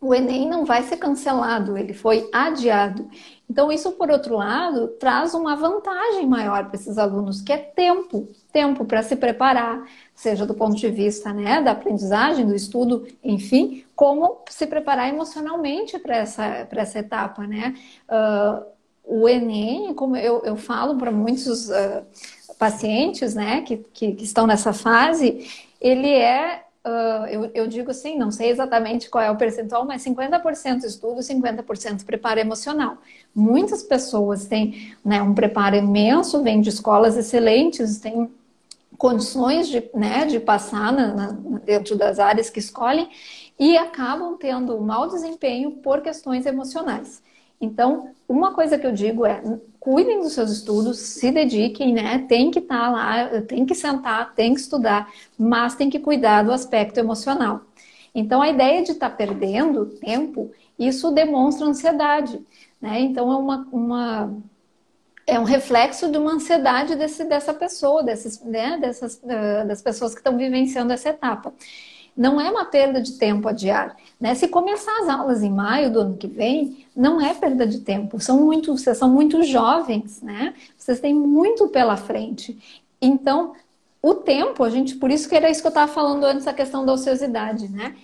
o Enem não vai ser cancelado, ele foi adiado. Então, isso, por outro lado, traz uma vantagem maior para esses alunos, que é tempo tempo para se preparar, seja do ponto de vista né, da aprendizagem, do estudo, enfim, como se preparar emocionalmente para essa, essa etapa. Né? Uh, o Enem, como eu, eu falo para muitos uh, pacientes né, que, que, que estão nessa fase, ele é Uh, eu, eu, digo assim, não sei exatamente qual é o percentual, mas 50% estudo, 50% preparo emocional. Muitas pessoas têm né, um preparo imenso, vêm de escolas excelentes, têm condições de, né, de passar na, na, dentro das áreas que escolhem e acabam tendo mau desempenho por questões emocionais. Então, uma coisa que eu digo é cuidem dos seus estudos, se dediquem, né? Tem que estar tá lá, tem que sentar, tem que estudar, mas tem que cuidar do aspecto emocional. Então, a ideia de estar tá perdendo tempo, isso demonstra ansiedade, né? Então, é uma, uma é um reflexo de uma ansiedade desse, dessa pessoa, desses, né, dessas, uh, das pessoas que estão vivenciando essa etapa não é uma perda de tempo adiar. Né? Se começar as aulas em maio do ano que vem, não é perda de tempo. São muito, vocês são muito jovens, né? Vocês têm muito pela frente. Então, o tempo, a gente, por isso que era isso que eu estava falando antes, a questão da ociosidade, né?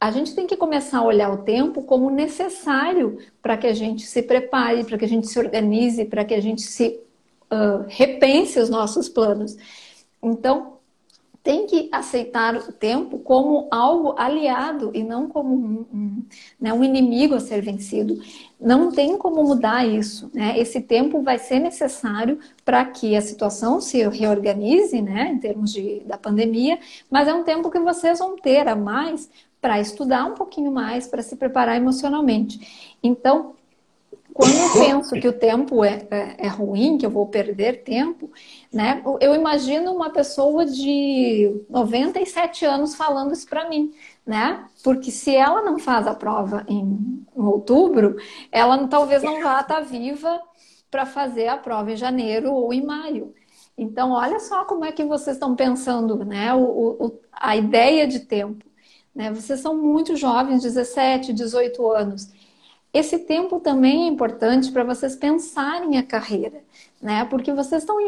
A gente tem que começar a olhar o tempo como necessário para que a gente se prepare, para que a gente se organize, para que a gente se uh, repense os nossos planos. Então, tem que aceitar o tempo como algo aliado e não como um, um, né, um, inimigo a ser vencido. Não tem como mudar isso. Né? Esse tempo vai ser necessário para que a situação se reorganize, né, em termos de, da pandemia, mas é um tempo que vocês vão ter a mais para estudar um pouquinho mais, para se preparar emocionalmente. Então, quando eu penso que o tempo é, é, é, ruim, que eu vou perder tempo, né? Eu imagino uma pessoa de 97 anos falando isso para mim, né? Porque se ela não faz a prova em, em outubro, ela talvez não vá estar viva para fazer a prova em janeiro ou em maio. Então, olha só como é que vocês estão pensando, né? O, o, a ideia de tempo. Né? Vocês são muito jovens, 17, 18 anos. Esse tempo também é importante para vocês pensarem a carreira, né? Porque vocês estão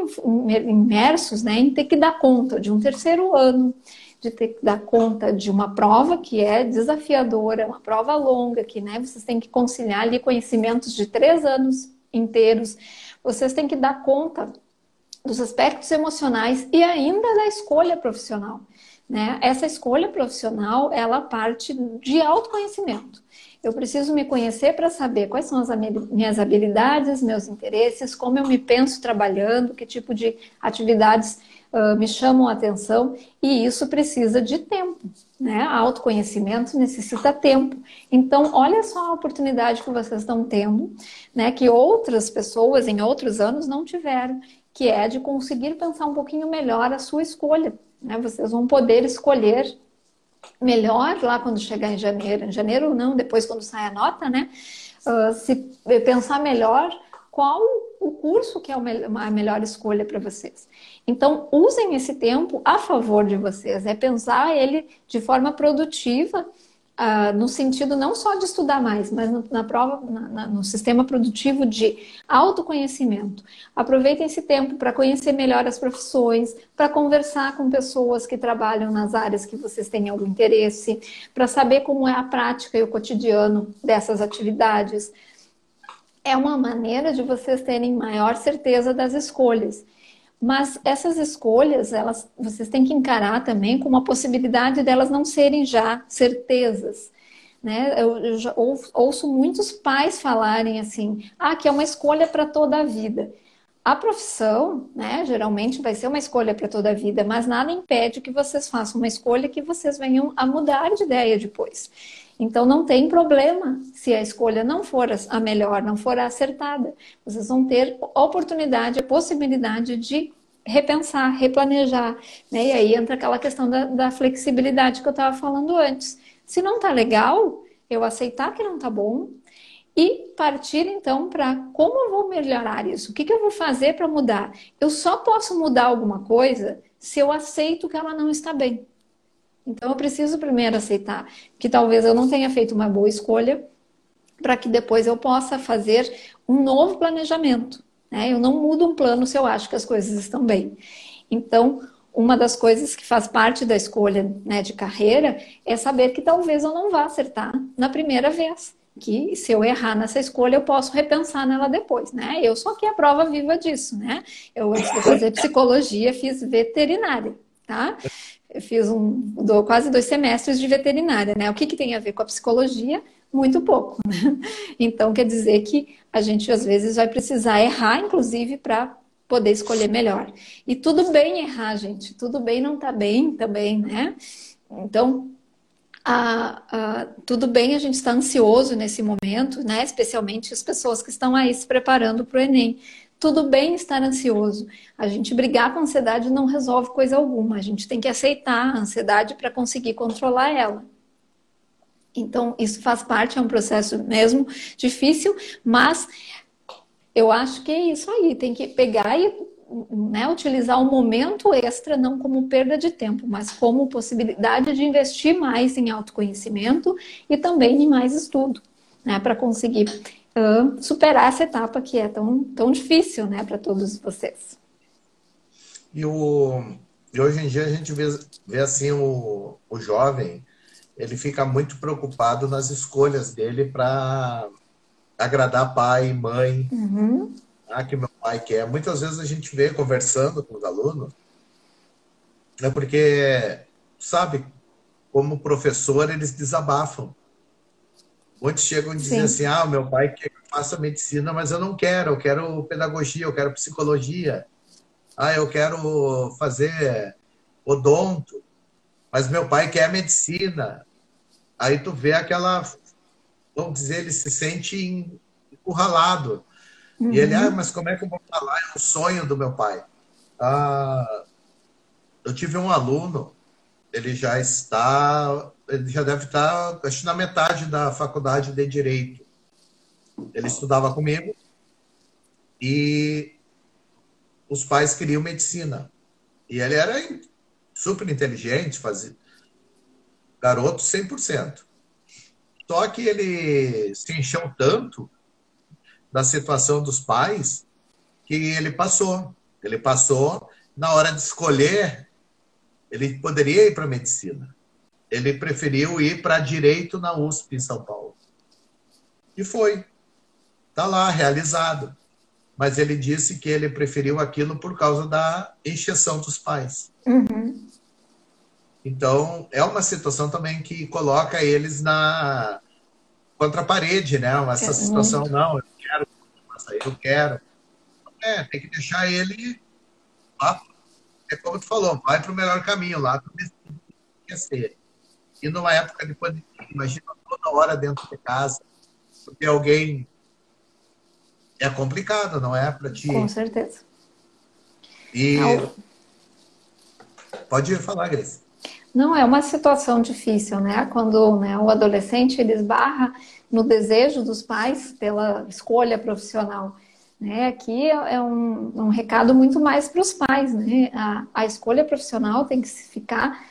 imersos né, em ter que dar conta de um terceiro ano, de ter que dar conta de uma prova que é desafiadora, uma prova longa, que né, vocês têm que conciliar ali conhecimentos de três anos inteiros. Vocês têm que dar conta dos aspectos emocionais e ainda da escolha profissional. Né? Essa escolha profissional, ela parte de autoconhecimento. Eu preciso me conhecer para saber quais são as minhas habilidades, meus interesses, como eu me penso trabalhando, que tipo de atividades uh, me chamam a atenção, e isso precisa de tempo. Né? Autoconhecimento necessita tempo. Então, olha só a oportunidade que vocês estão tendo, né? que outras pessoas em outros anos não tiveram, que é de conseguir pensar um pouquinho melhor a sua escolha. Né? Vocês vão poder escolher melhor lá quando chegar em janeiro, em janeiro ou não, depois quando sai a nota, né? Uh, se pensar melhor qual o curso que é a melhor escolha para vocês. Então, usem esse tempo a favor de vocês, é pensar ele de forma produtiva Uh, no sentido não só de estudar mais, mas no, na prova, na, na, no sistema produtivo de autoconhecimento. Aproveitem esse tempo para conhecer melhor as profissões, para conversar com pessoas que trabalham nas áreas que vocês têm algum interesse, para saber como é a prática e o cotidiano dessas atividades. É uma maneira de vocês terem maior certeza das escolhas. Mas essas escolhas, elas, vocês têm que encarar também como a possibilidade delas não serem já certezas. Né? Eu, eu já ouço muitos pais falarem assim, ah, que é uma escolha para toda a vida. A profissão, né, geralmente vai ser uma escolha para toda a vida, mas nada impede que vocês façam uma escolha que vocês venham a mudar de ideia depois. Então não tem problema se a escolha não for a melhor, não for a acertada. Vocês vão ter oportunidade, a possibilidade de repensar, replanejar. Né? E aí entra aquela questão da, da flexibilidade que eu estava falando antes. Se não está legal, eu aceitar que não está bom e partir então para como eu vou melhorar isso? O que, que eu vou fazer para mudar? Eu só posso mudar alguma coisa se eu aceito que ela não está bem. Então eu preciso primeiro aceitar que talvez eu não tenha feito uma boa escolha para que depois eu possa fazer um novo planejamento. Né? Eu não mudo um plano se eu acho que as coisas estão bem. Então, uma das coisas que faz parte da escolha né, de carreira é saber que talvez eu não vá acertar na primeira vez. Que se eu errar nessa escolha, eu posso repensar nela depois, né? Eu sou aqui a prova viva disso, né? Eu, antes de fazer psicologia, fiz veterinária, tá? Eu fiz um, do, quase dois semestres de veterinária, né? O que, que tem a ver com a psicologia? Muito pouco. Né? *laughs* Então, quer dizer que a gente às vezes vai precisar errar, inclusive, para poder escolher melhor. E tudo bem errar, gente. Tudo bem não tá bem também, né? Então, a, a, tudo bem a gente estar ansioso nesse momento, né? Especialmente as pessoas que estão aí se preparando para o Enem tudo bem estar ansioso. A gente brigar com a ansiedade não resolve coisa alguma. A gente tem que aceitar a ansiedade para conseguir controlar ela. Então, isso faz parte, é um processo mesmo difícil, mas eu acho que é isso aí. Tem que pegar e né, utilizar o momento extra não como perda de tempo, mas como possibilidade de investir mais em autoconhecimento e também em mais estudo, né, para conseguir uh, superar essa etapa que é tão, tão difícil né, para todos vocês. E, o, e hoje em dia a gente vê, vê assim o, o jovem, ele fica muito preocupado nas escolhas dele para agradar pai e mãe. Uhum. Ah, que meu pai quer. Muitas vezes a gente vê conversando com os alunos, é porque, sabe, como professor, eles desabafam. Muitos chegam a dizer Sim. assim: ah, meu pai quer que eu faça medicina, mas eu não quero, eu quero pedagogia, eu quero psicologia. Ah, eu quero fazer odonto, mas meu pai quer medicina. Aí tu vê aquela, vamos dizer, ele se sente encurralado. Uhum. E ele, ah, mas como é que eu vou falar? É um sonho do meu pai. Ah, eu tive um aluno, ele já está, ele já deve estar, acho na metade da faculdade de Direito. Ele estudava comigo e os pais queriam medicina. E ele era super inteligente, fazia garoto 100%. Só que ele se encheu tanto da situação dos pais que ele passou. Ele passou, na hora de escolher, ele poderia ir para medicina. Ele preferiu ir para direito na USP em São Paulo. E foi. Está lá, realizado. Mas ele disse que ele preferiu aquilo por causa da encheção dos pais. Uhum. Então, é uma situação também que coloca eles na contra a parede, né? Essa é situação, não, eu quero, eu quero. É, tem que deixar ele lá, é como tu falou, vai para o melhor caminho lá, para quer ser. E numa época de pandemia, imagina toda hora dentro de casa, porque alguém é complicado, não é? Para ti. Com certeza. E não. pode falar, Grace. Não, é uma situação difícil, né? Quando né, o adolescente ele esbarra no desejo dos pais pela escolha profissional. Né? Aqui é um, um recado muito mais para os pais, né? A, a escolha profissional tem que ficar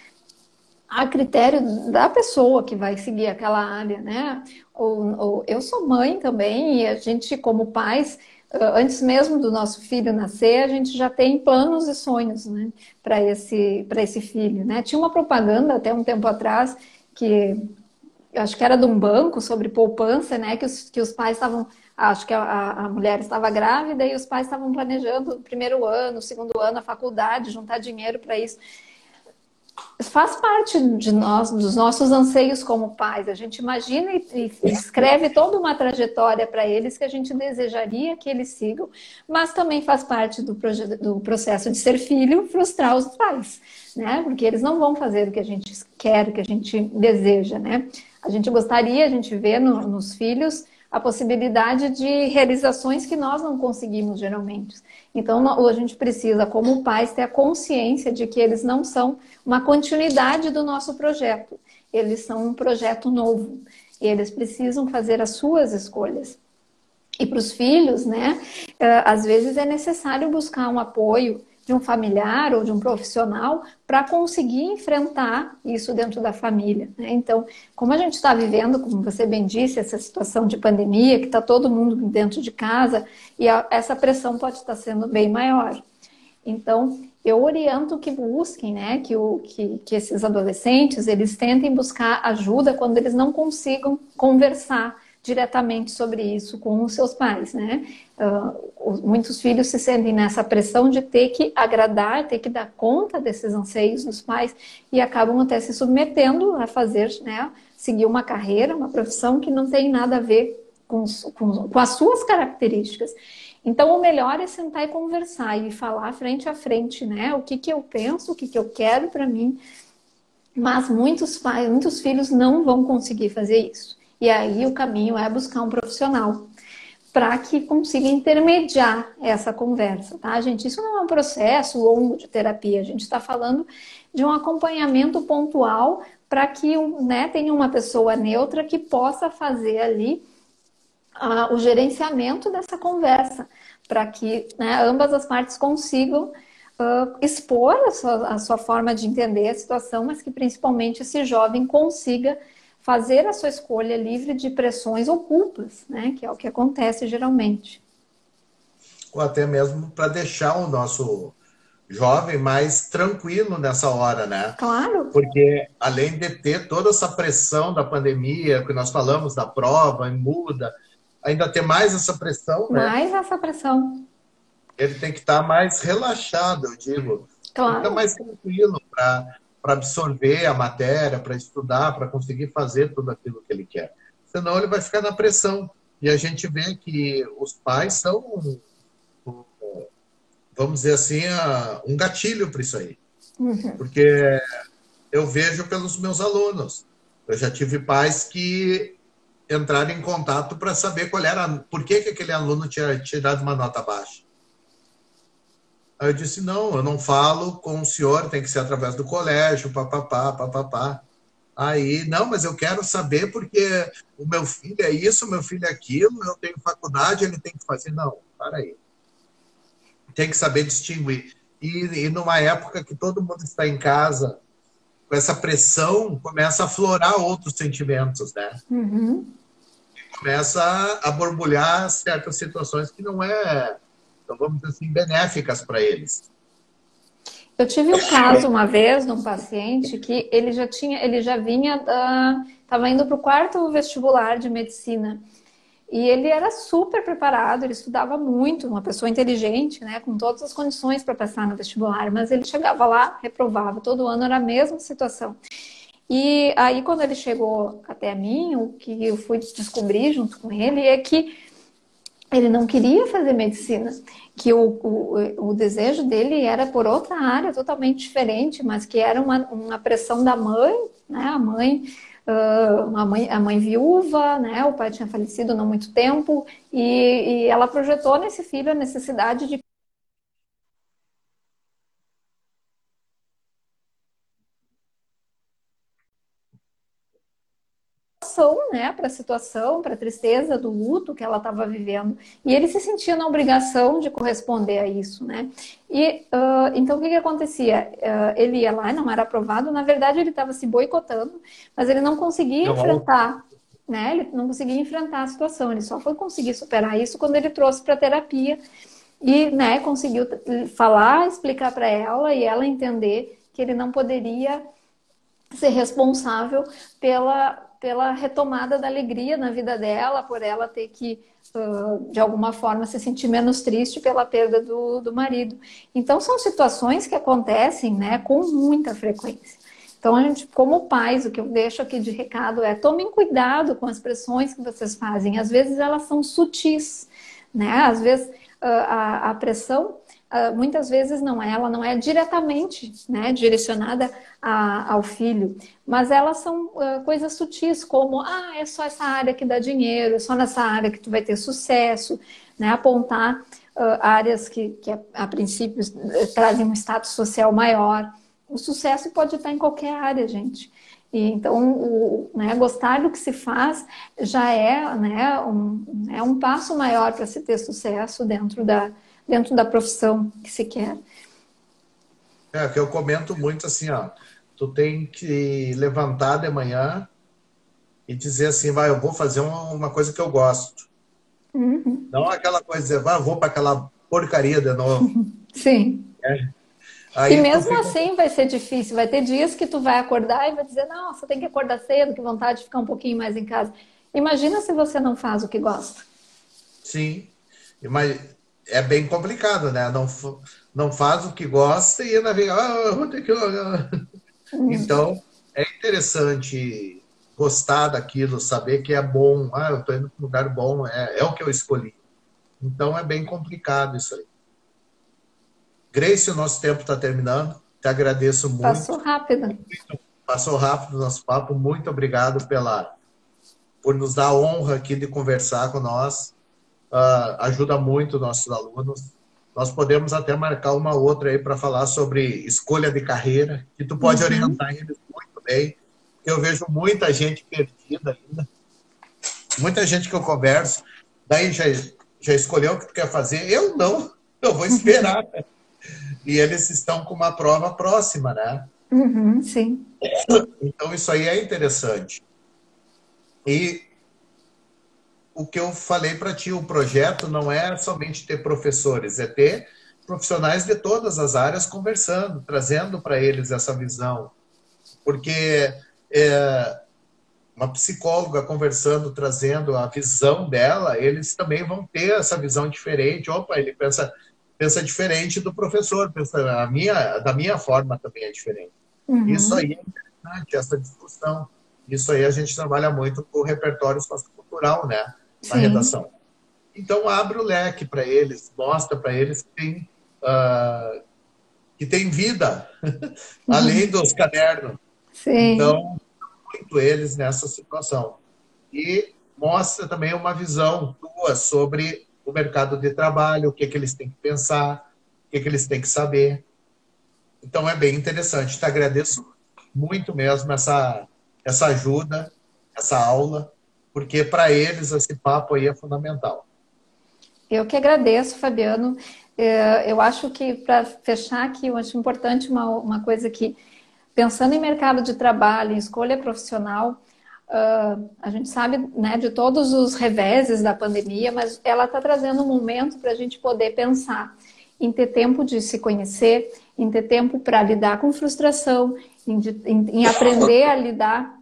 a critério da pessoa que vai seguir aquela área, né? Ou, ou, eu sou mãe também e a gente, como pais, antes mesmo do nosso filho nascer, a gente já tem planos e sonhos né, para esse, esse filho. Né? Tinha uma propaganda até um tempo atrás que acho que era de um banco sobre poupança, né? Que os, que os pais estavam. Acho que a, a mulher estava grávida e os pais estavam planejando o primeiro ano, o segundo ano, a faculdade, juntar dinheiro para isso faz parte de nós, dos nossos anseios como pais. A gente imagina e, e escreve toda uma trajetória para eles que a gente desejaria que eles sigam, mas também faz parte do, do, processo de ser filho frustrar os pais, né? Porque eles não vão fazer o que a gente quer, o que a gente deseja, né? A gente gostaria, a gente vê no, nos filhos a possibilidade de realizações que nós não conseguimos geralmente. Então, a gente precisa, como pais, ter a consciência de que eles não são uma continuidade do nosso projeto. Eles são um projeto novo. Eles precisam fazer as suas escolhas. E para os filhos, né, eh, às vezes é necessário buscar um apoio de um familiar ou de um profissional para conseguir enfrentar isso dentro da família. Né? Então, como a gente está vivendo, como você bem disse, essa situação de pandemia, que está todo mundo dentro de casa, e a, essa pressão pode estar sendo bem maior. Então, eu oriento que busquem, né, que, o, que, que esses adolescentes, eles tentem buscar ajuda quando eles não consigam conversar diretamente sobre isso com os seus pais, né? Uh, muitos filhos se sentem nessa pressão de ter que agradar, ter que dar conta desses anseios dos pais e acabam até se submetendo a fazer, né? Seguir uma carreira, uma profissão que não tem nada a ver com, com, com as suas características. Então, o melhor é sentar e conversar e falar frente a frente, né? O que, que eu penso, o que, que eu quero para mim. Mas muitos pais, muitos filhos não vão conseguir fazer isso. E aí o caminho é buscar um profissional para que consiga intermediar essa conversa, tá, gente? Isso não é um processo longo de terapia, a gente está falando de um acompanhamento pontual para que né, tenha uma pessoa neutra que possa fazer ali uh, o gerenciamento dessa conversa, para que né, ambas as partes consigam uh, expor a sua, a sua forma de entender a situação, mas que principalmente esse jovem consiga fazer a sua escolha livre de pressões ou culpas, né? Que é o que acontece geralmente. Ou até mesmo para deixar o nosso jovem mais tranquilo nessa hora, né? Claro. Porque além de ter toda essa pressão da pandemia, que nós falamos da prova, muda, ainda tem mais essa pressão, né? Mais essa pressão. Ele tem que estar mais relaxado, eu digo. Claro. Fica mais tranquilo para para absorver a matéria, para estudar, para conseguir fazer tudo aquilo que ele quer. Senão ele vai ficar na pressão. E a gente vê que os pais são, vamos dizer assim, um gatilho para isso aí. Uhum. Porque eu vejo pelos meus alunos. Eu já tive pais que entraram em contato para saber qual era, por que, que aquele aluno tinha tirado uma nota baixa. Aí eu disse, não, eu não falo com o senhor, tem que ser através do colégio, papapá, papapá. Aí, não, mas eu quero saber porque o meu filho é isso, o meu filho é aquilo, eu tenho faculdade, ele tem que fazer. Não, para aí. Tem que saber distinguir. E, e numa época que todo mundo está em casa, com essa pressão, começa a aflorar outros sentimentos, né? Uhum. Começa a borbulhar certas situações que não é, então, vamos dizer assim, benéficas para eles. Eu tive um caso *laughs* uma vez de um paciente que ele já tinha, ele já vinha, estava uh, indo para o quarto vestibular de medicina. E ele era super preparado, ele estudava muito, uma pessoa inteligente, né, com todas as condições para passar no vestibular, mas ele chegava lá, reprovava, todo ano era a mesma situação. E aí, quando ele chegou até mim, o que eu fui descobrir junto com ele é que ele não queria fazer medicina, que o, o, o desejo dele era por outra área totalmente diferente, mas que era uma, uma pressão da mãe, né, a mãe uh, a, mãe, a mãe viúva, né? O pai tinha falecido não muito tempo e, e ela projetou nesse filho a necessidade de né, para a situação, para a tristeza do luto que ela estava vivendo. E ele se sentia na obrigação de corresponder a isso, né? E uh, então o que, que acontecia? Uh, ele ia lá e não era aprovado. Na verdade, ele estava se boicotando, mas ele não conseguia não. enfrentar, né? Ele não conseguia enfrentar a situação. Ele só foi conseguir superar isso quando ele trouxe para terapia e, né, conseguiu falar, explicar para ela e ela entender que ele não poderia ser responsável pela pela retomada da alegria na vida dela, por ela ter que, de alguma forma, se sentir menos triste pela perda do, do marido. Então, são situações que acontecem né, com muita frequência. Então, a gente, como pais, o que eu deixo aqui de recado é tomem cuidado com as pressões que vocês fazem. Às vezes elas são sutis, né? Às vezes a, a pressão muitas vezes não é, ela não é diretamente né, direcionada a, ao filho, mas elas são uh, coisas sutis, como, ah, é só essa área que dá dinheiro, é só nessa área que tu vai ter sucesso, né, apontar uh, áreas que, que, a princípio, trazem um status social maior. O sucesso pode estar em qualquer área, gente. E, então, o, né, gostar do que se faz já é, né, um, é um passo maior para se ter sucesso dentro da, dentro da profissão que se quer. É, que eu comento muito assim, ó, tu tem que levantar de manhã e dizer assim, vai, eu vou fazer uma coisa que eu gosto. Uhum. Não aquela coisa de vai, eu vou para aquela porcaria de novo. *laughs* Sim. É. Aí e mesmo fica... assim vai ser difícil. Vai ter dias que tu vai acordar e vai dizer, nossa, tem que acordar cedo, que vontade de ficar um pouquinho mais em casa. Imagina se você não faz o que gosta. Sim. Mas é bem complicado, né? Não, não faz o que gosta e ainda vem, ah, vou ter que. Hum. Então, é interessante gostar daquilo, saber que é bom. Ah, eu estou indo para um lugar bom, é, é o que eu escolhi. Então, é bem complicado isso aí. Grace, o nosso tempo está terminando. Te agradeço muito. Passou rápido. Passou rápido o nosso papo. Muito obrigado pela, por nos dar a honra aqui de conversar com nós uh, ajuda muito nossos alunos. Nós podemos até marcar uma outra aí para falar sobre escolha de carreira, que tu pode uhum. orientar eles muito bem. Eu vejo muita gente perdida ainda. Muita gente que eu converso, daí já, já escolheu o que tu quer fazer. Eu não, eu vou esperar. *laughs* e eles estão com uma prova próxima, né? Uhum, sim. Então, isso aí é interessante. E o que eu falei para ti, o projeto não é somente ter professores, é ter profissionais de todas as áreas conversando, trazendo para eles essa visão. Porque é, uma psicóloga conversando, trazendo a visão dela, eles também vão ter essa visão diferente. Opa, ele pensa, pensa diferente do professor, pensa a minha, da minha forma também é diferente. Uhum. Isso aí é interessante, essa discussão. Isso aí a gente trabalha muito com o repertório sociocultural, né? Na Sim. redação. Então abre o leque para eles, mostra para eles que tem, uh, que tem vida, *laughs* além dos cadernos. Sim. Então, muito eles nessa situação. E mostra também uma visão tua sobre o mercado de trabalho, o que, é que eles têm que pensar, o que, é que eles têm que saber. Então é bem interessante. Te agradeço muito mesmo essa, essa ajuda, essa aula, porque para eles esse papo aí é fundamental. Eu que agradeço, Fabiano. É, eu acho que, para fechar aqui, eu acho importante uma, uma coisa que, pensando em mercado de trabalho, em escolha profissional, uh, a gente sabe né, de todos os reveses da pandemia, mas ela está trazendo um momento para a gente poder pensar em ter tempo de se conhecer, em ter tempo para lidar com frustração, em, em, em aprender a lidar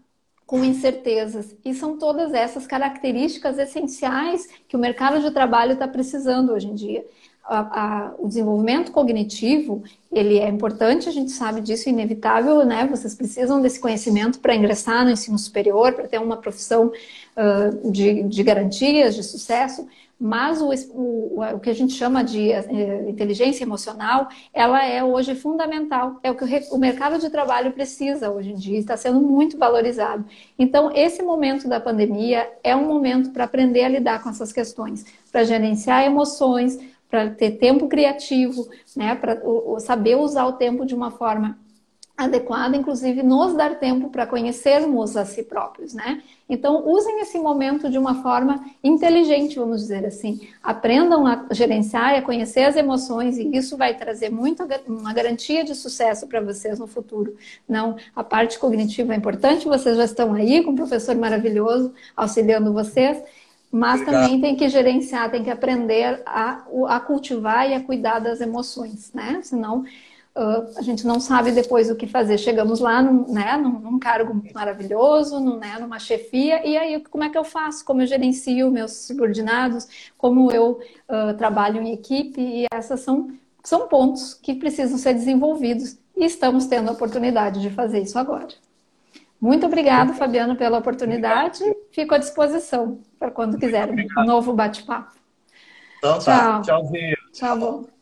com incertezas. E são todas essas características essenciais que o mercado de trabalho está precisando hoje em dia. A, a, o desenvolvimento cognitivo ele é importante, a gente sabe disso, é inevitável, né? Vocês precisam desse conhecimento para ingressar no ensino superior, para ter uma profissão uh, de, de garantias, de sucesso, mas o, o, o que a gente chama de eh, inteligência emocional, ela é hoje fundamental. É o que o, mercado de trabalho precisa hoje em dia, está sendo muito valorizado. Então, esse momento da pandemia é um momento para aprender a lidar com essas questões, para gerenciar emoções, para ter tempo criativo, né, para saber usar o tempo de uma forma adequada, inclusive nos dar tempo para conhecermos a si próprios, né? Então, usem esse momento de uma forma inteligente, vamos dizer assim. Aprendam a gerenciar e a conhecer as emoções e isso vai trazer muito uma garantia de sucesso para vocês no futuro. Não, a parte cognitiva é importante, vocês já estão aí com um professor maravilhoso auxiliando vocês, mas Obrigado. também tem que gerenciar, tem que aprender a, a cultivar e a cuidar das emoções, né? Senão Uh, a gente não sabe depois o que fazer. Chegamos lá num, né, num, num cargo maravilhoso, num, né, numa chefia, e aí como é que eu faço? Como eu gerencio meus subordinados? Como eu uh, trabalho em equipe? E essas são, são pontos que precisam ser desenvolvidos e estamos tendo a oportunidade de fazer isso agora. Muito obrigado, Fabiano, pela oportunidade. Fico à disposição para quando quiser um novo bate-papo. Então, tá. Tchau. Tchauzinho. Tchau, bom.